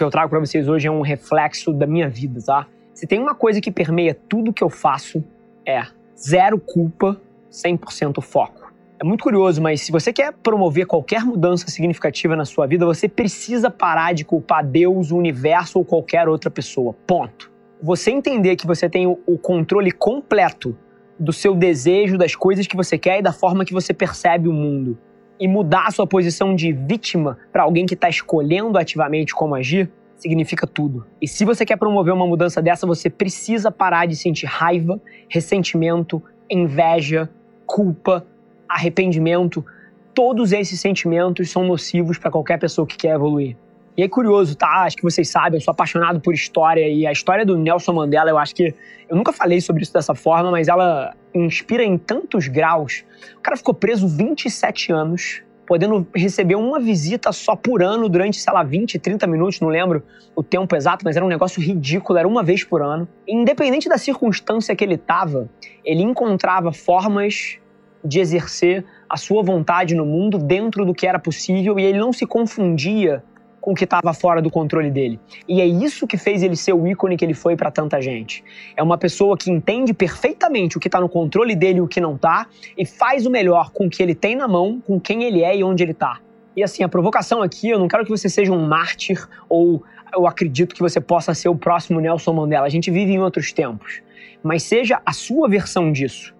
que eu trago para vocês hoje é um reflexo da minha vida, tá? Se tem uma coisa que permeia tudo que eu faço, é zero culpa, 100% foco. É muito curioso, mas se você quer promover qualquer mudança significativa na sua vida, você precisa parar de culpar Deus, o universo ou qualquer outra pessoa. Ponto. Você entender que você tem o controle completo do seu desejo, das coisas que você quer e da forma que você percebe o mundo e mudar a sua posição de vítima para alguém que está escolhendo ativamente como agir, significa tudo. E se você quer promover uma mudança dessa, você precisa parar de sentir raiva, ressentimento, inveja, culpa, arrependimento. Todos esses sentimentos são nocivos para qualquer pessoa que quer evoluir. E é curioso, tá? Acho que vocês sabem, eu sou apaixonado por história e a história do Nelson Mandela, eu acho que. Eu nunca falei sobre isso dessa forma, mas ela inspira em tantos graus. O cara ficou preso 27 anos, podendo receber uma visita só por ano durante, sei lá, 20, 30 minutos, não lembro o tempo exato, mas era um negócio ridículo, era uma vez por ano. Independente da circunstância que ele estava, ele encontrava formas de exercer a sua vontade no mundo dentro do que era possível e ele não se confundia com o que estava fora do controle dele. E é isso que fez ele ser o ícone que ele foi para tanta gente. É uma pessoa que entende perfeitamente o que está no controle dele e o que não está e faz o melhor com o que ele tem na mão, com quem ele é e onde ele está. E assim, a provocação aqui, eu não quero que você seja um mártir ou eu acredito que você possa ser o próximo Nelson Mandela. A gente vive em outros tempos. Mas seja a sua versão disso.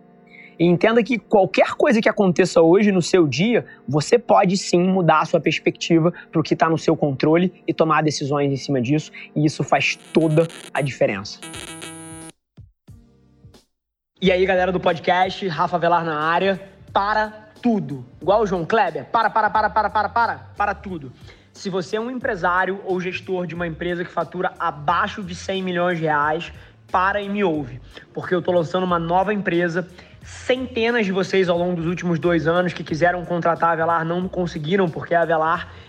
E entenda que qualquer coisa que aconteça hoje no seu dia, você pode sim mudar a sua perspectiva para o que está no seu controle e tomar decisões em cima disso, e isso faz toda a diferença. E aí, galera do podcast, Rafa Velar na área, para tudo. Igual o João Kleber, para, para, para, para, para, para, para tudo. Se você é um empresário ou gestor de uma empresa que fatura abaixo de 100 milhões de reais, para e me ouve, porque eu estou lançando uma nova empresa Centenas de vocês ao longo dos últimos dois anos que quiseram contratar a Avelar não conseguiram, porque a Avelar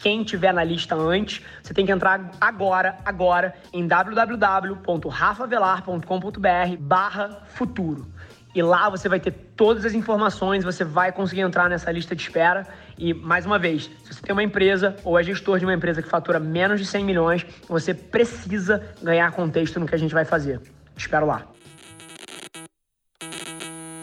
quem tiver na lista antes, você tem que entrar agora, agora, em www.rafavelar.com.br barra futuro. E lá você vai ter todas as informações, você vai conseguir entrar nessa lista de espera. E, mais uma vez, se você tem uma empresa ou é gestor de uma empresa que fatura menos de 100 milhões, você precisa ganhar contexto no que a gente vai fazer. Te espero lá.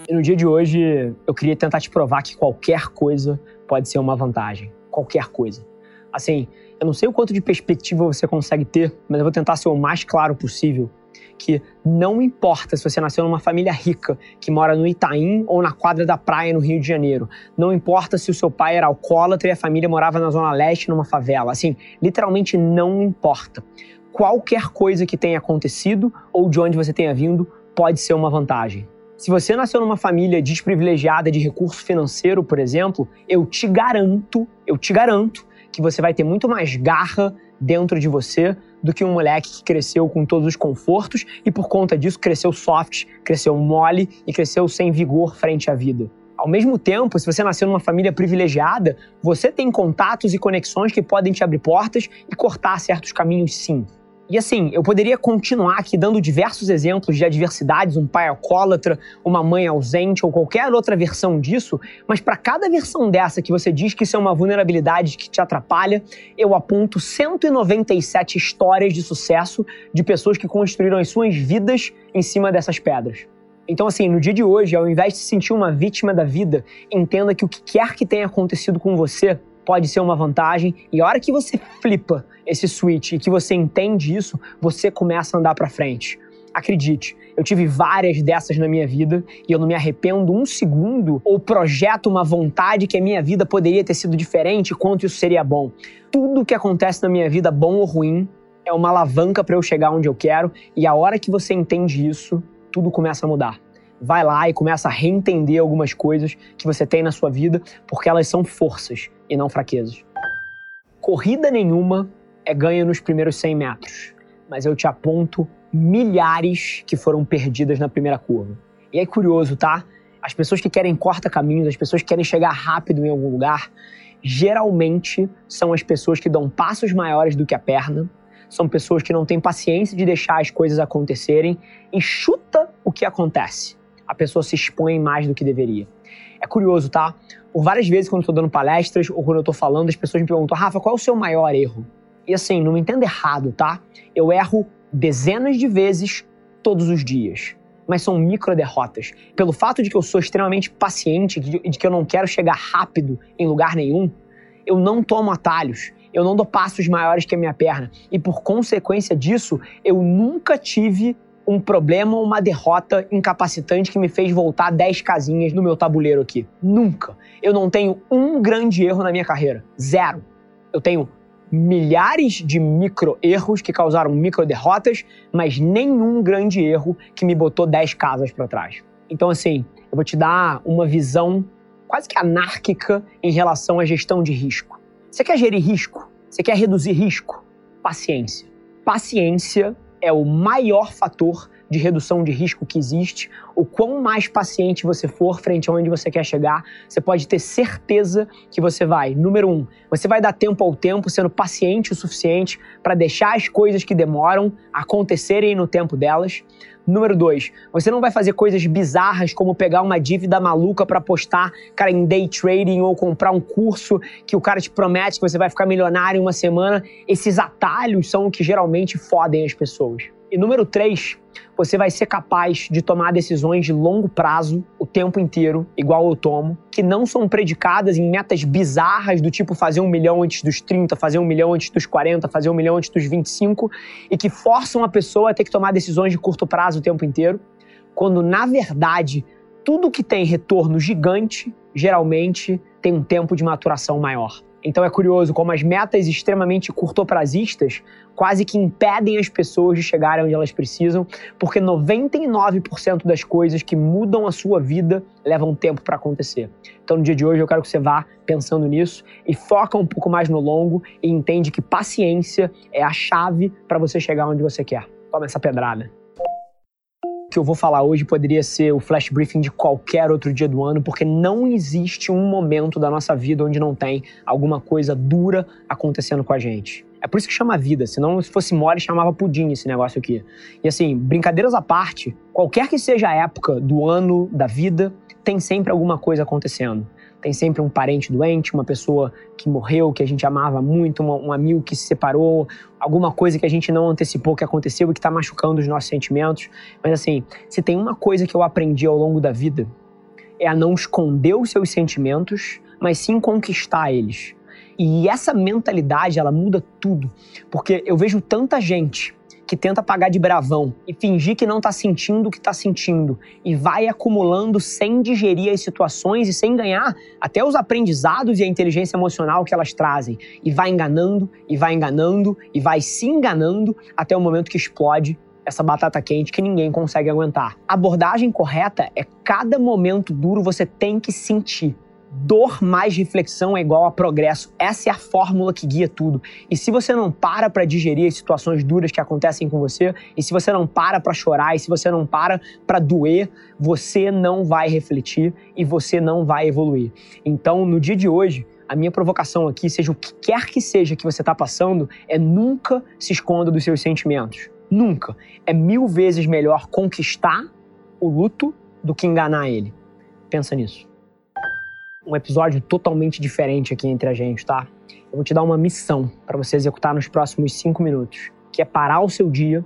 E no dia de hoje, eu queria tentar te provar que qualquer coisa pode ser uma vantagem. Qualquer coisa. Assim, eu não sei o quanto de perspectiva você consegue ter, mas eu vou tentar ser o mais claro possível. Que não importa se você nasceu numa família rica, que mora no Itaim ou na quadra da praia no Rio de Janeiro. Não importa se o seu pai era alcoólatra e a família morava na Zona Leste numa favela. Assim, literalmente não importa. Qualquer coisa que tenha acontecido ou de onde você tenha vindo pode ser uma vantagem. Se você nasceu numa família desprivilegiada de recurso financeiro, por exemplo, eu te garanto, eu te garanto que você vai ter muito mais garra dentro de você do que um moleque que cresceu com todos os confortos e por conta disso cresceu soft, cresceu mole e cresceu sem vigor frente à vida. Ao mesmo tempo, se você nasceu numa família privilegiada, você tem contatos e conexões que podem te abrir portas e cortar certos caminhos sim. E assim, eu poderia continuar aqui dando diversos exemplos de adversidades, um pai alcoólatra, uma mãe ausente ou qualquer outra versão disso, mas para cada versão dessa que você diz que isso é uma vulnerabilidade que te atrapalha, eu aponto 197 histórias de sucesso de pessoas que construíram as suas vidas em cima dessas pedras. Então, assim, no dia de hoje, ao invés de se sentir uma vítima da vida, entenda que o que quer que tenha acontecido com você pode ser uma vantagem. E a hora que você flipa esse switch e que você entende isso, você começa a andar para frente. Acredite, eu tive várias dessas na minha vida e eu não me arrependo um segundo ou projeto uma vontade que a minha vida poderia ter sido diferente, quanto isso seria bom. Tudo que acontece na minha vida, bom ou ruim, é uma alavanca para eu chegar onde eu quero e a hora que você entende isso, tudo começa a mudar vai lá e começa a reentender algumas coisas que você tem na sua vida, porque elas são forças e não fraquezas. Corrida nenhuma é ganha nos primeiros 100 metros, mas eu te aponto milhares que foram perdidas na primeira curva. E é curioso, tá? As pessoas que querem corta caminhos, as pessoas que querem chegar rápido em algum lugar, geralmente são as pessoas que dão passos maiores do que a perna, são pessoas que não têm paciência de deixar as coisas acontecerem e chuta o que acontece a pessoa se expõe mais do que deveria. É curioso, tá? Por várias vezes, quando eu tô dando palestras ou quando eu tô falando, as pessoas me perguntam, Rafa, qual é o seu maior erro? E assim, não me entenda errado, tá? Eu erro dezenas de vezes todos os dias. Mas são micro derrotas. Pelo fato de que eu sou extremamente paciente, de que eu não quero chegar rápido em lugar nenhum, eu não tomo atalhos eu não dou passos maiores que a minha perna. E por consequência disso, eu nunca tive um problema ou uma derrota incapacitante que me fez voltar 10 casinhas no meu tabuleiro aqui. Nunca. Eu não tenho um grande erro na minha carreira. Zero. Eu tenho milhares de micro erros que causaram micro derrotas, mas nenhum grande erro que me botou 10 casas para trás. Então, assim, eu vou te dar uma visão quase que anárquica em relação à gestão de risco. Você quer gerir risco? Você quer reduzir risco? Paciência. Paciência é o maior fator de redução de risco que existe. O quão mais paciente você for frente a onde você quer chegar, você pode ter certeza que você vai. Número um, você vai dar tempo ao tempo, sendo paciente o suficiente para deixar as coisas que demoram acontecerem no tempo delas. Número dois, você não vai fazer coisas bizarras como pegar uma dívida maluca para apostar, cara, em day trading ou comprar um curso que o cara te promete que você vai ficar milionário em uma semana. Esses atalhos são o que geralmente fodem as pessoas. E número três, você vai ser capaz de tomar decisões de longo prazo o tempo inteiro, igual eu tomo, que não são predicadas em metas bizarras do tipo fazer um milhão antes dos 30, fazer um milhão antes dos 40, fazer um milhão antes dos 25, e que forçam a pessoa a ter que tomar decisões de curto prazo o tempo inteiro, quando na verdade tudo que tem retorno gigante geralmente tem um tempo de maturação maior. Então é curioso como as metas extremamente curtoprazistas quase que impedem as pessoas de chegarem onde elas precisam, porque 99% das coisas que mudam a sua vida levam tempo para acontecer. Então no dia de hoje eu quero que você vá pensando nisso e foca um pouco mais no longo e entende que paciência é a chave para você chegar onde você quer. Toma essa pedrada que eu vou falar hoje poderia ser o flash briefing de qualquer outro dia do ano, porque não existe um momento da nossa vida onde não tem alguma coisa dura acontecendo com a gente. É por isso que chama vida, senão se fosse mole chamava pudim esse negócio aqui. E assim, brincadeiras à parte, qualquer que seja a época do ano, da vida, tem sempre alguma coisa acontecendo tem sempre um parente doente, uma pessoa que morreu, que a gente amava muito, um amigo que se separou, alguma coisa que a gente não antecipou que aconteceu e que está machucando os nossos sentimentos. Mas assim, se tem uma coisa que eu aprendi ao longo da vida, é a não esconder os seus sentimentos, mas sim conquistar eles. E essa mentalidade, ela muda tudo. Porque eu vejo tanta gente que tenta pagar de bravão e fingir que não está sentindo o que está sentindo e vai acumulando sem digerir as situações e sem ganhar até os aprendizados e a inteligência emocional que elas trazem e vai enganando e vai enganando e vai se enganando até o momento que explode essa batata quente que ninguém consegue aguentar. A abordagem correta é cada momento duro você tem que sentir dor mais reflexão é igual a progresso. Essa é a fórmula que guia tudo. E se você não para para digerir as situações duras que acontecem com você, e se você não para para chorar, e se você não para para doer, você não vai refletir e você não vai evoluir. Então, no dia de hoje, A minha provocação aqui, seja o que quer que seja que você está passando, é nunca se esconda dos seus sentimentos. Nunca. É mil vezes melhor conquistar o luto do que enganar ele. Pensa nisso. Um episódio totalmente diferente aqui entre a gente, tá? Eu vou te dar uma missão para você executar nos próximos cinco minutos, que é parar o seu dia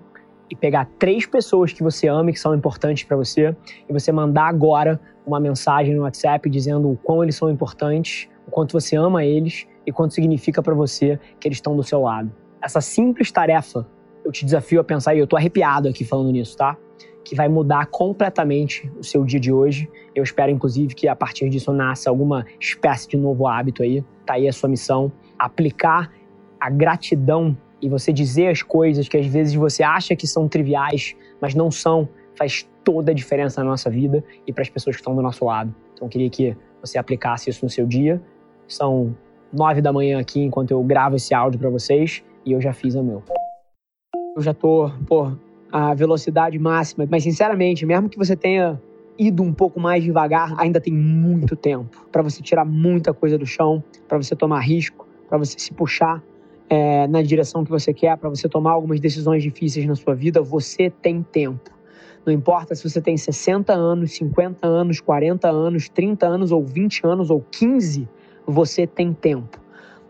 e pegar três pessoas que você ama e que são importantes para você e você mandar agora uma mensagem no WhatsApp dizendo o quão eles são importantes, o quanto você ama eles e quanto significa para você que eles estão do seu lado. Essa simples tarefa, eu te desafio a pensar e eu tô arrepiado aqui falando nisso, tá? Que vai mudar completamente o seu dia de hoje. Eu espero, inclusive, que a partir disso nasça alguma espécie de novo hábito aí. Tá aí a sua missão. Aplicar a gratidão e você dizer as coisas que às vezes você acha que são triviais, mas não são, faz toda a diferença na nossa vida e para as pessoas que estão do nosso lado. Então, eu queria que você aplicasse isso no seu dia. São nove da manhã aqui enquanto eu gravo esse áudio para vocês e eu já fiz o meu. Eu já tô, pô, a velocidade máxima, mas sinceramente, mesmo que você tenha ido um pouco mais devagar, ainda tem muito tempo para você tirar muita coisa do chão, para você tomar risco, para você se puxar é, na direção que você quer, para você tomar algumas decisões difíceis na sua vida, você tem tempo. Não importa se você tem 60 anos, 50 anos, 40 anos, 30 anos, ou 20 anos, ou 15, você tem tempo.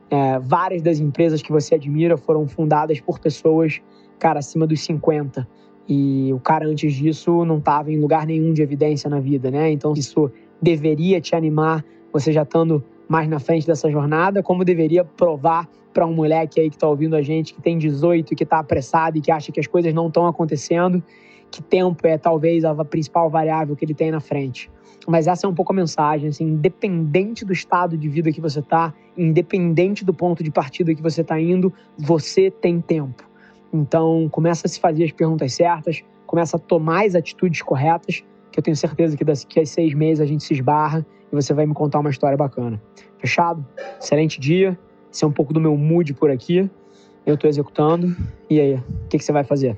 É, várias das empresas que você admira foram fundadas por pessoas, cara, acima dos 50. E o cara antes disso não estava em lugar nenhum de evidência na vida, né? Então isso deveria te animar, você já estando mais na frente dessa jornada, como deveria provar para um moleque aí que está ouvindo a gente, que tem 18 e que está apressado e que acha que as coisas não estão acontecendo, que tempo é talvez a principal variável que ele tem na frente. Mas essa é um pouco a mensagem, assim, independente do estado de vida que você está, independente do ponto de partida que você está indo, você tem tempo. Então, começa a se fazer as perguntas certas, começa a tomar as atitudes corretas, que eu tenho certeza que daqui a seis meses a gente se esbarra e você vai me contar uma história bacana. Fechado? Excelente dia. Esse é um pouco do meu mood por aqui. Eu estou executando. E aí, o que, que você vai fazer?